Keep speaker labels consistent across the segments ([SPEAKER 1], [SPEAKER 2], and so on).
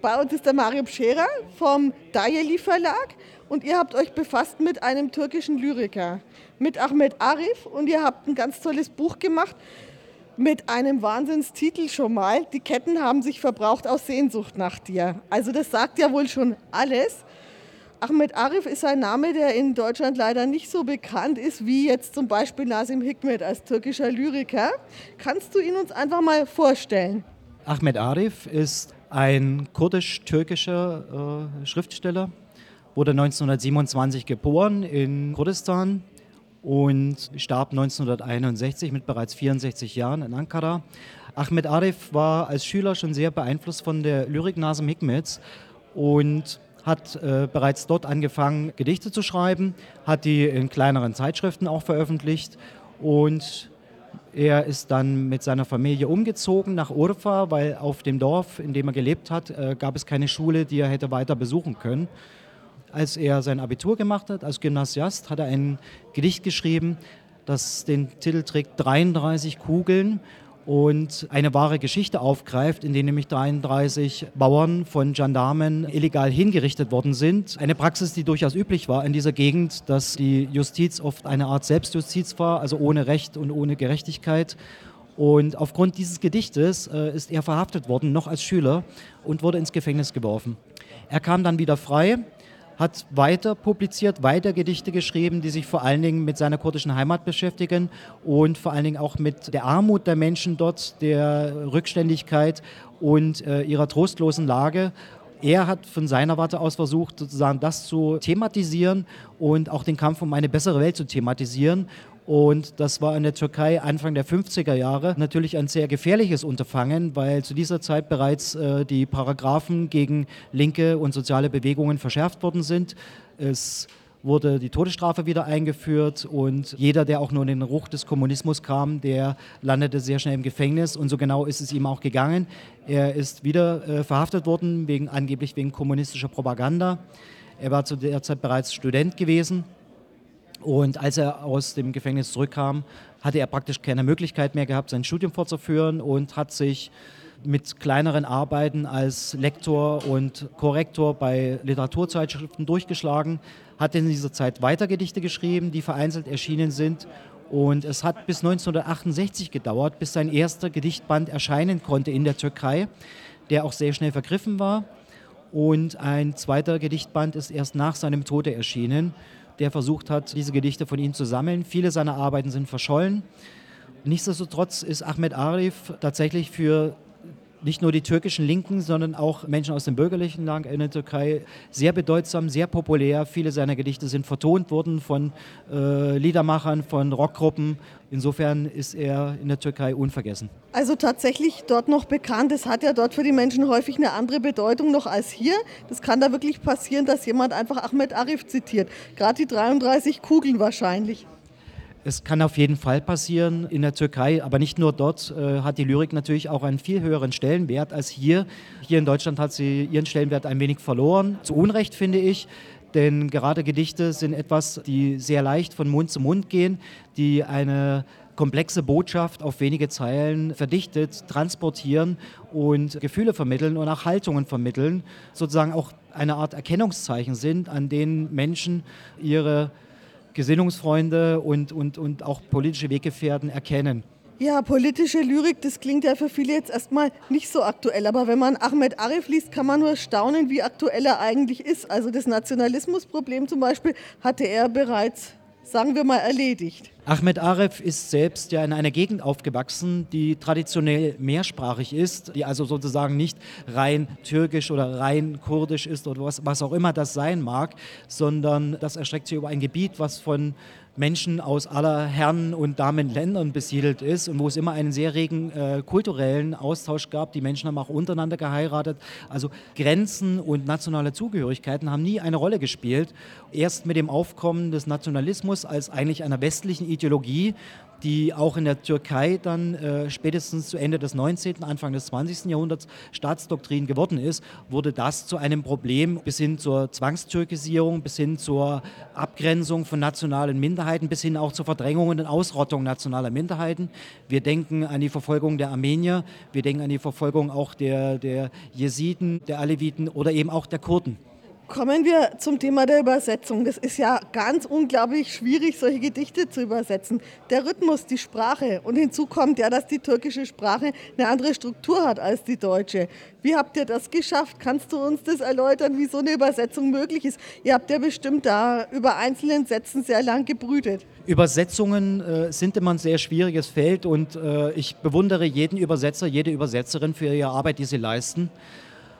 [SPEAKER 1] Bei uns ist der Mario Scherer vom Dayeli Verlag und ihr habt euch befasst mit einem türkischen Lyriker, mit Ahmed Arif und ihr habt ein ganz tolles Buch gemacht mit einem Wahnsinnstitel schon mal. Die Ketten haben sich verbraucht aus Sehnsucht nach dir. Also das sagt ja wohl schon alles. Ahmed Arif ist ein Name, der in Deutschland leider nicht so bekannt ist wie jetzt zum Beispiel Nasim Hikmet als türkischer Lyriker. Kannst du ihn uns einfach mal vorstellen?
[SPEAKER 2] Ahmed Arif ist ein kurdisch-türkischer äh, Schriftsteller, wurde 1927 geboren in Kurdistan und starb 1961 mit bereits 64 Jahren in Ankara. Ahmed Arif war als Schüler schon sehr beeinflusst von der Lyrik Nasim Hikmets und hat äh, bereits dort angefangen, Gedichte zu schreiben, hat die in kleineren Zeitschriften auch veröffentlicht und er ist dann mit seiner Familie umgezogen nach Urfa, weil auf dem Dorf, in dem er gelebt hat, äh, gab es keine Schule, die er hätte weiter besuchen können. Als er sein Abitur gemacht hat, als Gymnasiast, hat er ein Gedicht geschrieben, das den Titel trägt 33 Kugeln und eine wahre Geschichte aufgreift, in der nämlich 33 Bauern von Gendarmen illegal hingerichtet worden sind. Eine Praxis, die durchaus üblich war in dieser Gegend, dass die Justiz oft eine Art Selbstjustiz war, also ohne Recht und ohne Gerechtigkeit. Und aufgrund dieses Gedichtes äh, ist er verhaftet worden, noch als Schüler, und wurde ins Gefängnis geworfen. Er kam dann wieder frei, hat weiter publiziert, weiter Gedichte geschrieben, die sich vor allen Dingen mit seiner kurdischen Heimat beschäftigen und vor allen Dingen auch mit der Armut der Menschen dort, der Rückständigkeit und äh, ihrer trostlosen Lage. Er hat von seiner Warte aus versucht, sozusagen das zu thematisieren und auch den Kampf um eine bessere Welt zu thematisieren. Und das war in der Türkei Anfang der 50er Jahre natürlich ein sehr gefährliches Unterfangen, weil zu dieser Zeit bereits äh, die Paragraphen gegen linke und soziale Bewegungen verschärft worden sind. Es wurde die Todesstrafe wieder eingeführt und jeder, der auch nur in den Ruch des Kommunismus kam, der landete sehr schnell im Gefängnis und so genau ist es ihm auch gegangen. Er ist wieder äh, verhaftet worden, wegen, angeblich wegen kommunistischer Propaganda. Er war zu der Zeit bereits Student gewesen und als er aus dem Gefängnis zurückkam, hatte er praktisch keine Möglichkeit mehr gehabt, sein Studium fortzuführen und hat sich mit kleineren Arbeiten als Lektor und Korrektor bei Literaturzeitschriften durchgeschlagen, hat in dieser Zeit weiter Gedichte geschrieben, die vereinzelt erschienen sind. Und es hat bis 1968 gedauert, bis sein erster Gedichtband erscheinen konnte in der Türkei, der auch sehr schnell vergriffen war. Und ein zweiter Gedichtband ist erst nach seinem Tode erschienen der versucht hat, diese Gedichte von ihm zu sammeln. Viele seiner Arbeiten sind verschollen. Nichtsdestotrotz ist Ahmed Arif tatsächlich für nicht nur die türkischen Linken, sondern auch Menschen aus dem bürgerlichen Land in der Türkei sehr bedeutsam, sehr populär. Viele seiner Gedichte sind vertont worden von äh, Liedermachern, von Rockgruppen. Insofern ist er in der Türkei unvergessen.
[SPEAKER 1] Also tatsächlich dort noch bekannt. Es hat ja dort für die Menschen häufig eine andere Bedeutung noch als hier. Das kann da wirklich passieren, dass jemand einfach Ahmed Arif zitiert. Gerade die 33 Kugeln wahrscheinlich.
[SPEAKER 2] Es kann auf jeden Fall passieren in der Türkei, aber nicht nur dort äh, hat die Lyrik natürlich auch einen viel höheren Stellenwert als hier. Hier in Deutschland hat sie ihren Stellenwert ein wenig verloren. Zu Unrecht finde ich, denn gerade Gedichte sind etwas, die sehr leicht von Mund zu Mund gehen, die eine komplexe Botschaft auf wenige Zeilen verdichtet, transportieren und Gefühle vermitteln und auch Haltungen vermitteln, sozusagen auch eine Art Erkennungszeichen sind, an denen Menschen ihre Gesinnungsfreunde und, und, und auch politische Weggefährten erkennen.
[SPEAKER 1] Ja, politische Lyrik, das klingt ja für viele jetzt erstmal nicht so aktuell. Aber wenn man Ahmed Arif liest, kann man nur staunen, wie aktuell er eigentlich ist. Also das Nationalismusproblem zum Beispiel hatte er bereits sagen wir mal, erledigt.
[SPEAKER 2] Ahmed Aref ist selbst ja in einer Gegend aufgewachsen, die traditionell mehrsprachig ist, die also sozusagen nicht rein türkisch oder rein kurdisch ist oder was, was auch immer das sein mag, sondern das erstreckt sich über ein Gebiet, was von Menschen aus aller Herren- und Damenländern besiedelt ist und wo es immer einen sehr regen äh, kulturellen Austausch gab. Die Menschen haben auch untereinander geheiratet. Also Grenzen und nationale Zugehörigkeiten haben nie eine Rolle gespielt. Erst mit dem Aufkommen des Nationalismus als eigentlich einer westlichen Ideologie, die auch in der Türkei dann äh, spätestens zu Ende des 19., Anfang des 20. Jahrhunderts Staatsdoktrin geworden ist, wurde das zu einem Problem bis hin zur Zwangstürkisierung, bis hin zur Abgrenzung von nationalen Minderheiten, bis hin auch zur Verdrängung und Ausrottung nationaler Minderheiten. Wir denken an die Verfolgung der Armenier, wir denken an die Verfolgung auch der, der Jesiden, der Aleviten oder eben auch der Kurden.
[SPEAKER 1] Kommen wir zum Thema der Übersetzung. Das ist ja ganz unglaublich schwierig, solche Gedichte zu übersetzen. Der Rhythmus, die Sprache und hinzu kommt ja, dass die türkische Sprache eine andere Struktur hat als die deutsche. Wie habt ihr das geschafft? Kannst du uns das erläutern, wie so eine Übersetzung möglich ist? Ihr habt ja bestimmt da über einzelnen Sätzen sehr lang gebrütet.
[SPEAKER 2] Übersetzungen äh, sind immer ein sehr schwieriges Feld und äh, ich bewundere jeden Übersetzer, jede Übersetzerin für ihre Arbeit, die sie leisten.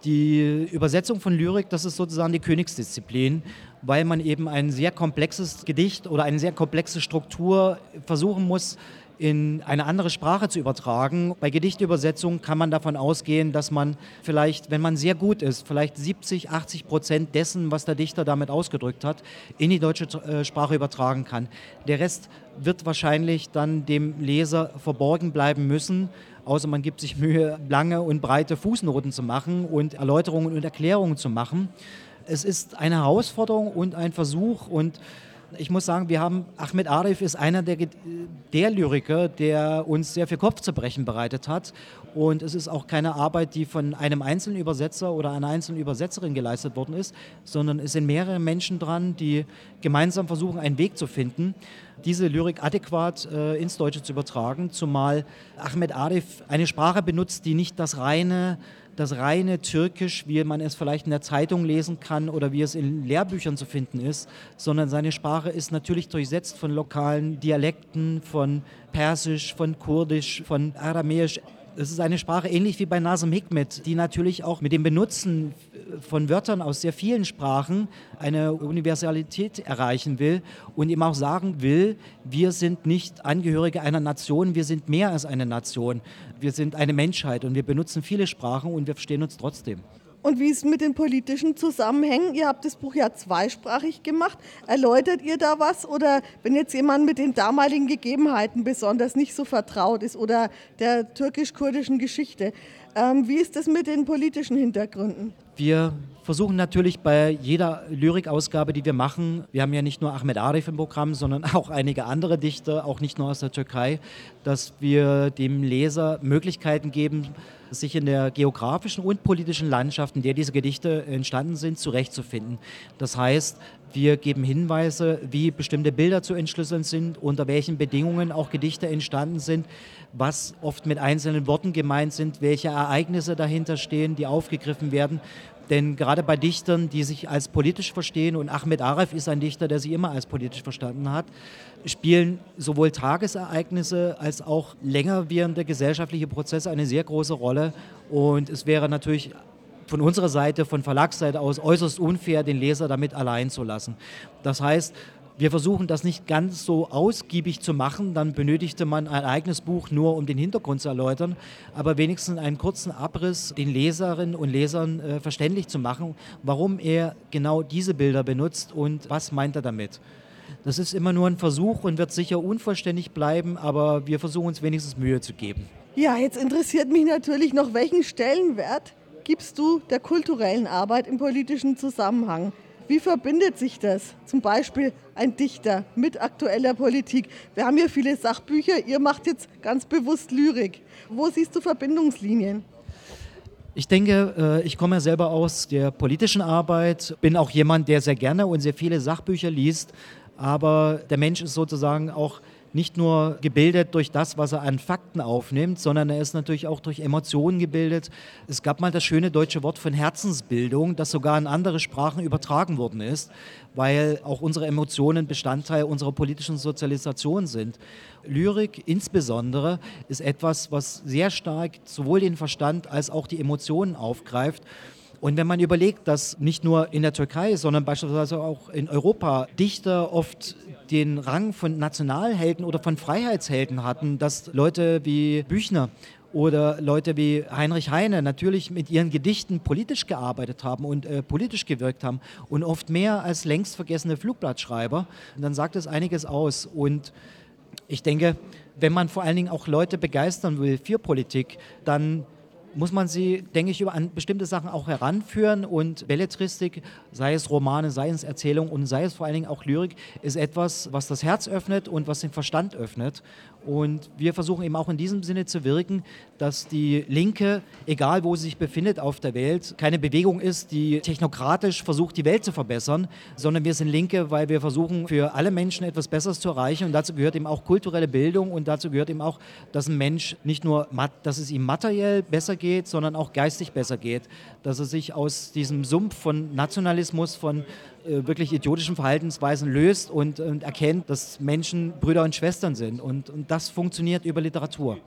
[SPEAKER 2] Die Übersetzung von Lyrik, das ist sozusagen die Königsdisziplin, weil man eben ein sehr komplexes Gedicht oder eine sehr komplexe Struktur versuchen muss, in eine andere Sprache zu übertragen. Bei Gedichtübersetzungen kann man davon ausgehen, dass man vielleicht, wenn man sehr gut ist, vielleicht 70, 80 Prozent dessen, was der Dichter damit ausgedrückt hat, in die deutsche äh, Sprache übertragen kann. Der Rest wird wahrscheinlich dann dem Leser verborgen bleiben müssen, außer man gibt sich Mühe, lange und breite Fußnoten zu machen und Erläuterungen und Erklärungen zu machen. Es ist eine Herausforderung und ein Versuch und ich muss sagen, wir haben, Ahmed Arif ist einer der, der Lyriker, der uns sehr viel Kopfzerbrechen bereitet hat. Und es ist auch keine Arbeit, die von einem einzelnen Übersetzer oder einer einzelnen Übersetzerin geleistet worden ist, sondern es sind mehrere Menschen dran, die gemeinsam versuchen, einen Weg zu finden, diese Lyrik adäquat äh, ins Deutsche zu übertragen, zumal Ahmed Arif eine Sprache benutzt, die nicht das reine das reine Türkisch, wie man es vielleicht in der Zeitung lesen kann oder wie es in Lehrbüchern zu finden ist, sondern seine Sprache ist natürlich durchsetzt von lokalen Dialekten, von Persisch, von Kurdisch, von Aramäisch. Es ist eine Sprache ähnlich wie bei Nazim Hikmet, die natürlich auch mit dem Benutzen von Wörtern aus sehr vielen Sprachen eine Universalität erreichen will und ihm auch sagen will, wir sind nicht Angehörige einer Nation, wir sind mehr als eine Nation. Wir sind eine Menschheit und wir benutzen viele Sprachen und wir verstehen uns trotzdem.
[SPEAKER 1] Und wie ist es mit den politischen Zusammenhängen? Ihr habt das Buch ja zweisprachig gemacht. Erläutert ihr da was? Oder wenn jetzt jemand mit den damaligen Gegebenheiten besonders nicht so vertraut ist oder der türkisch-kurdischen Geschichte, ähm, wie ist das mit den politischen Hintergründen?
[SPEAKER 2] Wir versuchen natürlich bei jeder Lyrikausgabe, die wir machen, wir haben ja nicht nur Ahmed Arif im Programm, sondern auch einige andere Dichter, auch nicht nur aus der Türkei, dass wir dem Leser Möglichkeiten geben, sich in der geografischen und politischen Landschaft, in der diese Gedichte entstanden sind, zurechtzufinden. Das heißt, wir geben Hinweise, wie bestimmte Bilder zu entschlüsseln sind, unter welchen Bedingungen auch Gedichte entstanden sind, was oft mit einzelnen Worten gemeint sind, welche Ereignisse dahinter stehen, die aufgegriffen werden. Denn gerade bei Dichtern, die sich als politisch verstehen, und Ahmed Aref ist ein Dichter, der sich immer als politisch verstanden hat, spielen sowohl Tagesereignisse als auch länger währende gesellschaftliche Prozesse eine sehr große Rolle. Und es wäre natürlich von unserer Seite, von Verlagsseite aus äußerst unfair, den Leser damit allein zu lassen. Das heißt, wir versuchen das nicht ganz so ausgiebig zu machen, dann benötigte man ein eigenes Buch nur, um den Hintergrund zu erläutern, aber wenigstens einen kurzen Abriss den Leserinnen und Lesern äh, verständlich zu machen, warum er genau diese Bilder benutzt und was meint er damit. Das ist immer nur ein Versuch und wird sicher unvollständig bleiben, aber wir versuchen uns wenigstens Mühe zu geben.
[SPEAKER 1] Ja, jetzt interessiert mich natürlich noch, welchen Stellenwert gibst du der kulturellen Arbeit im politischen Zusammenhang? Wie verbindet sich das? Zum Beispiel ein Dichter mit aktueller Politik. Wir haben hier viele Sachbücher, ihr macht jetzt ganz bewusst Lyrik. Wo siehst du Verbindungslinien?
[SPEAKER 2] Ich denke, äh, ich komme ja selber aus der politischen Arbeit, bin auch jemand, der sehr gerne und sehr viele Sachbücher liest, aber der Mensch ist sozusagen auch nicht nur gebildet durch das, was er an Fakten aufnimmt, sondern er ist natürlich auch durch Emotionen gebildet. Es gab mal das schöne deutsche Wort von Herzensbildung, das sogar in andere Sprachen übertragen worden ist, weil auch unsere Emotionen Bestandteil unserer politischen Sozialisation sind. Lyrik insbesondere ist etwas, was sehr stark sowohl den Verstand als auch die Emotionen aufgreift. Und wenn man überlegt, dass nicht nur in der Türkei, sondern beispielsweise auch in Europa Dichter oft den Rang von Nationalhelden oder von Freiheitshelden hatten, dass Leute wie Büchner oder Leute wie Heinrich Heine natürlich mit ihren Gedichten politisch gearbeitet haben und äh, politisch gewirkt haben und oft mehr als längst vergessene Flugblattschreiber, dann sagt es einiges aus. Und Ich denke, wenn man vor allen Dingen auch Leute begeistern will für Politik, dann muss man sie, denke ich, an bestimmte Sachen auch heranführen und Belletristik, sei es Romane, sei es Erzählung und sei es vor allen Dingen auch Lyrik, ist etwas, was das Herz öffnet und was den Verstand öffnet. Und wir versuchen eben auch in diesem Sinne zu wirken, dass die Linke, egal wo sie sich befindet auf der Welt, keine Bewegung ist, die technokratisch versucht, die Welt zu verbessern, sondern wir sind Linke, weil wir versuchen, für alle Menschen etwas Besseres zu erreichen. Und dazu gehört eben auch kulturelle Bildung und dazu gehört eben auch, dass ein Mensch nicht nur, dass es ihm materiell besser geht, sondern auch geistig besser geht. Dass er sich aus diesem Sumpf von Nationalismus, von äh, wirklich idiotischen Verhaltensweisen löst und, und, erkennt, dass Menschen Brüder und Schwestern sind. Und, und das funktioniert über Literatur.